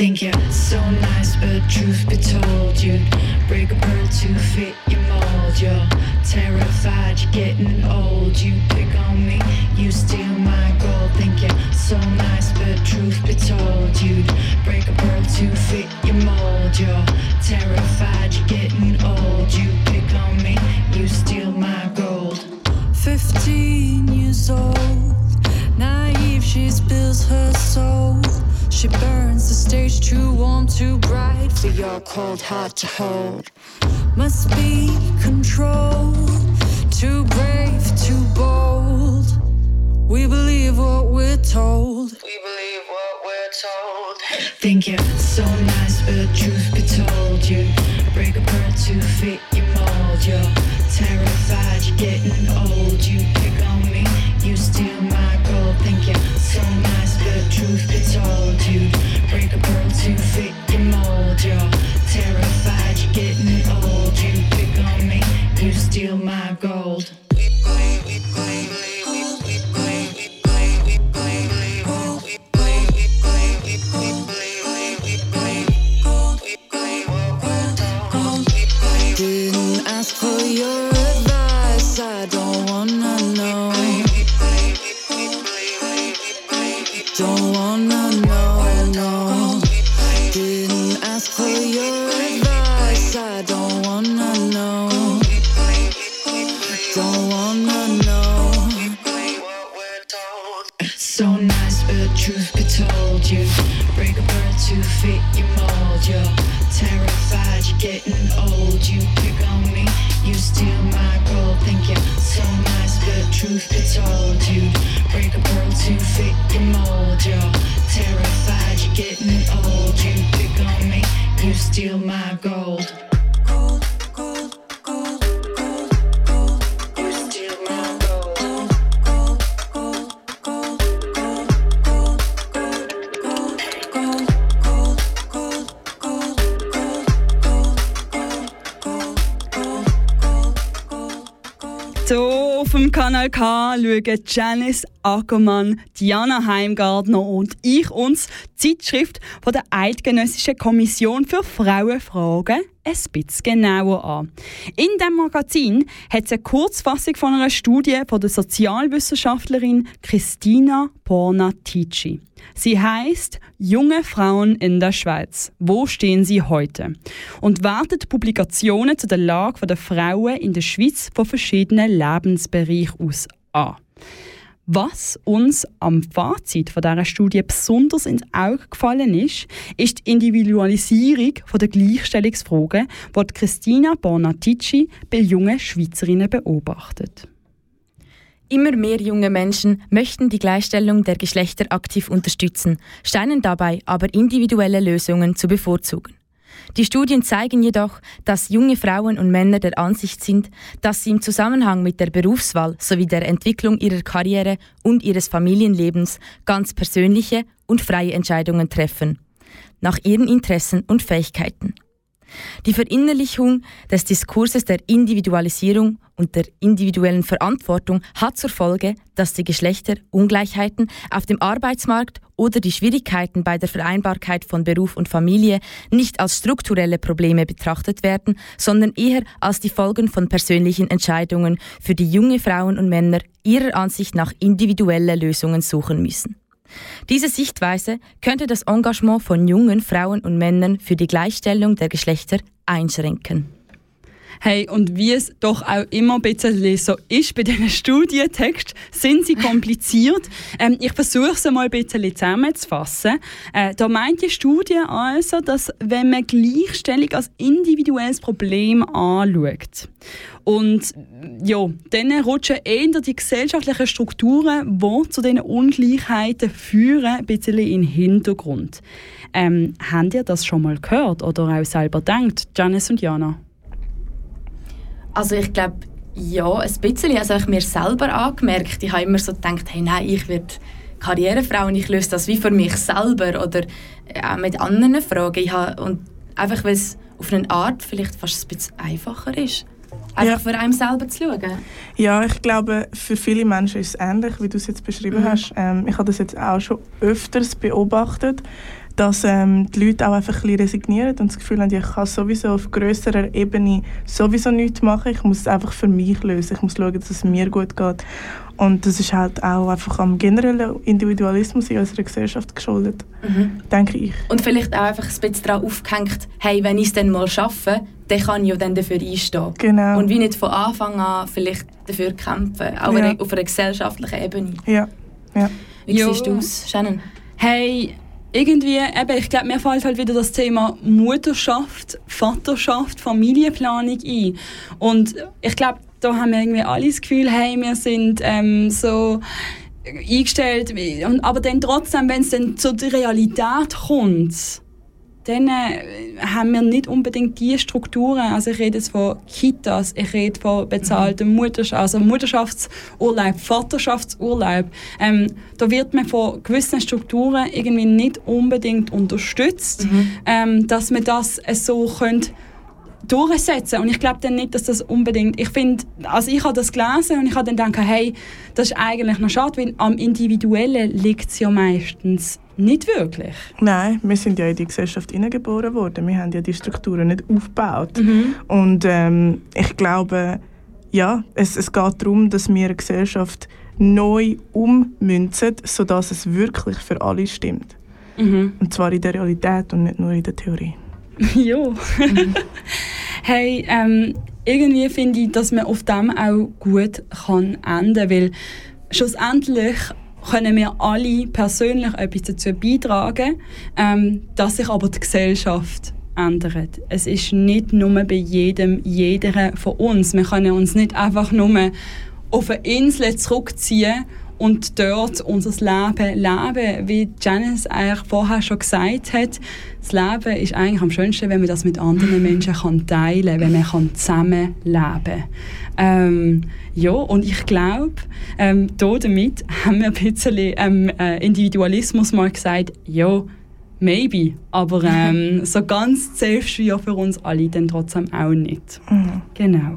Think you're so nice, but truth be told, you'd break a pearl to fit your mold. You're terrified, you're getting old. You pick on me, you steal my gold. Think you're so nice, but truth be told, you'd break a pearl to fit cold heart to hold. Must be controlled, too brave, too bold. We believe what we're told. We believe what we're told. Think you're getting old. You pick on me, you steal my gold. Think you're so nice, but truth be told, you break a bird to fit K schauen Janice Ackermann, Diana Heimgardner und ich uns die Zeitschrift von der Eidgenössischen Kommission für Frauenfragen ein bisschen genauer an. In diesem Magazin hat es eine Kurzfassung von einer Studie von der Sozialwissenschaftlerin Christina Pornatici. Sie heißt Junge Frauen in der Schweiz. Wo stehen sie heute? Und wertet Publikationen zu der Lage der Frauen in der Schweiz von verschiedenen Lebensbereichen aus an. Was uns am Fazit von dieser Studie besonders ins Auge gefallen ist, ist die Individualisierung der Gleichstellungsfragen, die Christina Bonatici bei jungen Schweizerinnen beobachtet. Immer mehr junge Menschen möchten die Gleichstellung der Geschlechter aktiv unterstützen, scheinen dabei aber individuelle Lösungen zu bevorzugen. Die Studien zeigen jedoch, dass junge Frauen und Männer der Ansicht sind, dass sie im Zusammenhang mit der Berufswahl sowie der Entwicklung ihrer Karriere und ihres Familienlebens ganz persönliche und freie Entscheidungen treffen, nach ihren Interessen und Fähigkeiten. Die Verinnerlichung des Diskurses der Individualisierung und der individuellen Verantwortung hat zur Folge, dass die Geschlechterungleichheiten auf dem Arbeitsmarkt oder die Schwierigkeiten bei der Vereinbarkeit von Beruf und Familie nicht als strukturelle Probleme betrachtet werden, sondern eher als die Folgen von persönlichen Entscheidungen, für die junge Frauen und Männer ihrer Ansicht nach individuelle Lösungen suchen müssen. Diese Sichtweise könnte das Engagement von jungen Frauen und Männern für die Gleichstellung der Geschlechter einschränken. Hey, und wie es doch auch immer ein bisschen so ist bei diesen Studientexten, sind sie kompliziert. ähm, ich versuche es mal ein bisschen zusammenzufassen. Äh, da meint die Studie also, dass wenn man Gleichstellung als individuelles Problem anschaut, und ja, dann rutschen eher die gesellschaftlichen Strukturen, die zu diesen Ungleichheiten führen, ein bisschen in den Hintergrund. Ähm, habt ihr das schon mal gehört oder auch selber gedacht, Janice und Jana? Also ich glaube, ja, ein bisschen. Also ich mir selber angemerkt. Ich habe immer so gedacht, hey, nein, ich werde Karrierefrau und ich löse das wie für mich selber oder auch mit anderen Fragen. Ich habe, und einfach, weil es auf eine Art vielleicht fast ein bisschen einfacher ist. Einfach Ja. für einen selber zu schauen. Ja, ich glaube, für viele Menschen ist es ähnlich, wie du es jetzt beschrieben Mhm. hast. Ähm, ich habe das jetzt auch schon öfters beobachtet, dass ähm, die Leute auch einfach ein bisschen resignieren und das Gefühl haben, ich kann sowieso auf grösserer Ebene sowieso nichts machen. Ich muss es einfach für mich lösen. Ich muss schauen, dass es mir gut geht. Und das ist halt auch einfach am generellen Individualismus in unserer Gesellschaft geschuldet, Mhm. denke ich. Und vielleicht auch einfach ein bisschen daran aufgehängt, hey, wenn ich es dann mal schaffe, dann kann ich ja dann dafür einstehen. Genau. Und wie nicht von Anfang an vielleicht dafür kämpfen, auch Ja. auf einer gesellschaftlichen Ebene. Ja. ja. Wie Ja. siehst du aus, Shannon? Hey, irgendwie, eben, ich glaube, mir fällt halt wieder das Thema Mutterschaft, Vaterschaft, Familienplanung ein. Und ich glaube, da haben wir irgendwie alle das Gefühl, hey, wir sind ähm, so eingestellt, aber dann trotzdem, wenn es dann zur Realität kommt, dann äh, haben wir nicht unbedingt die Strukturen. Also ich rede jetzt von Kitas, ich rede von bezahltem Mutterschaft, also Mutterschaftsurlaub, Vaterschaftsurlaub. Ähm, da wird man von gewissen Strukturen irgendwie nicht unbedingt unterstützt, ähm, dass man das so könnte durchsetzen und ich glaube dann nicht, dass das unbedingt ich finde, also ich habe das gelesen und ich habe dann gedacht, hey, das ist eigentlich noch schade, weil am Individuellen liegt es ja meistens nicht wirklich. Nein, wir sind ja in die Gesellschaft hineingeboren worden. Wir haben ja die Strukturen nicht aufgebaut. Mhm. Und ähm, ich glaube, ja, es, es geht darum, dass wir eine Gesellschaft neu ummünzen, sodass es wirklich für alle stimmt. Mhm. Und zwar in der Realität und nicht nur in der Theorie. ja. hey, ähm, irgendwie finde ich, dass man auf dem auch gut kann enden kann, weil schlussendlich können wir alle persönlich etwas dazu beitragen, ähm, dass sich aber die Gesellschaft ändert. Es ist nicht nur bei jedem, jeder von uns. Wir können uns nicht einfach nur auf eine Insel zurückziehen und dort unser Leben leben. Wie Janice eigentlich vorher schon gesagt hat, das Leben ist eigentlich am schönsten, wenn man das mit anderen Menschen kann teilen kann, wenn man kann zusammen leben kann. Ähm, ja, und ich glaube, ähm, da damit haben wir ein bisschen ähm, äh, Individualismus mal gesagt, ja, maybe, aber ähm, so ganz du ja für uns alle dann trotzdem auch nicht. Genau.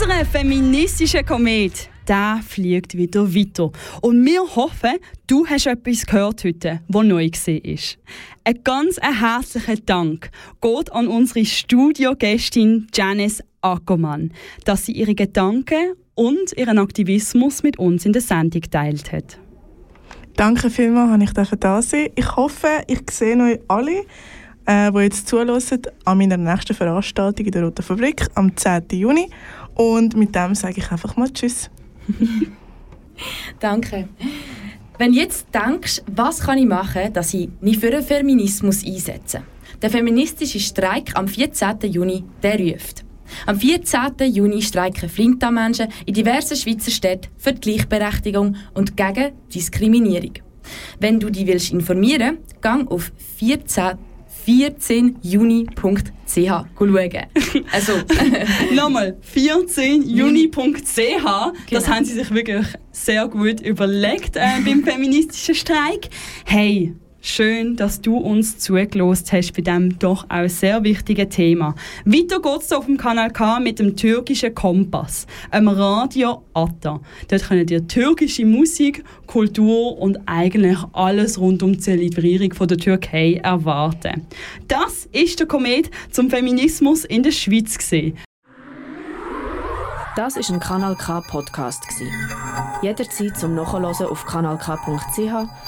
Unser feministischer Komet, der fliegt wieder weiter. Und wir hoffen, du hast etwas gehört heute, was neu war. Ein ganz herzlicher Dank geht an unsere Studiogästin Janice Ackermann, dass sie ihre Gedanken und ihren Aktivismus mit uns in der Sendung geteilt hat. Danke vielmals, dass ich da sein Ich hoffe, ich sehe euch alle, äh, die jetzt zulassen, an meiner nächsten Veranstaltung in der Roten Fabrik am 10. Juni. Und mit dem sage ich einfach mal Tschüss. Danke. Wenn du jetzt denkst, was kann ich machen, dass ich mich für den Feminismus einsetze? Der feministische Streik am 14. Juni, der ruft. Am 14. Juni streiken Flinta-Menschen in diversen Schweizer Städten für die Gleichberechtigung und gegen Diskriminierung. Wenn du dich informieren willst, gang auf 14 14juni.ch schauen. Also, Nochmal, 14juni.ch. Das Genau. haben sie sich wirklich sehr gut überlegt äh, beim feministischen Streik. Hey, schön, dass du uns zugelost hast bei diesem doch auch sehr wichtigen Thema. Weiter geht's auf dem Kanal K mit dem türkischen Kompass, einem Radio Atta. Dort könnt ihr türkische Musik, Kultur und eigentlich alles rund um die Zelebrierung der Türkei erwarten. Das ist der Komet zum Feminismus in der Schweiz. Das ist ein Kanal K Podcast. Jederzeit zum Nachhören auf kanalk.ch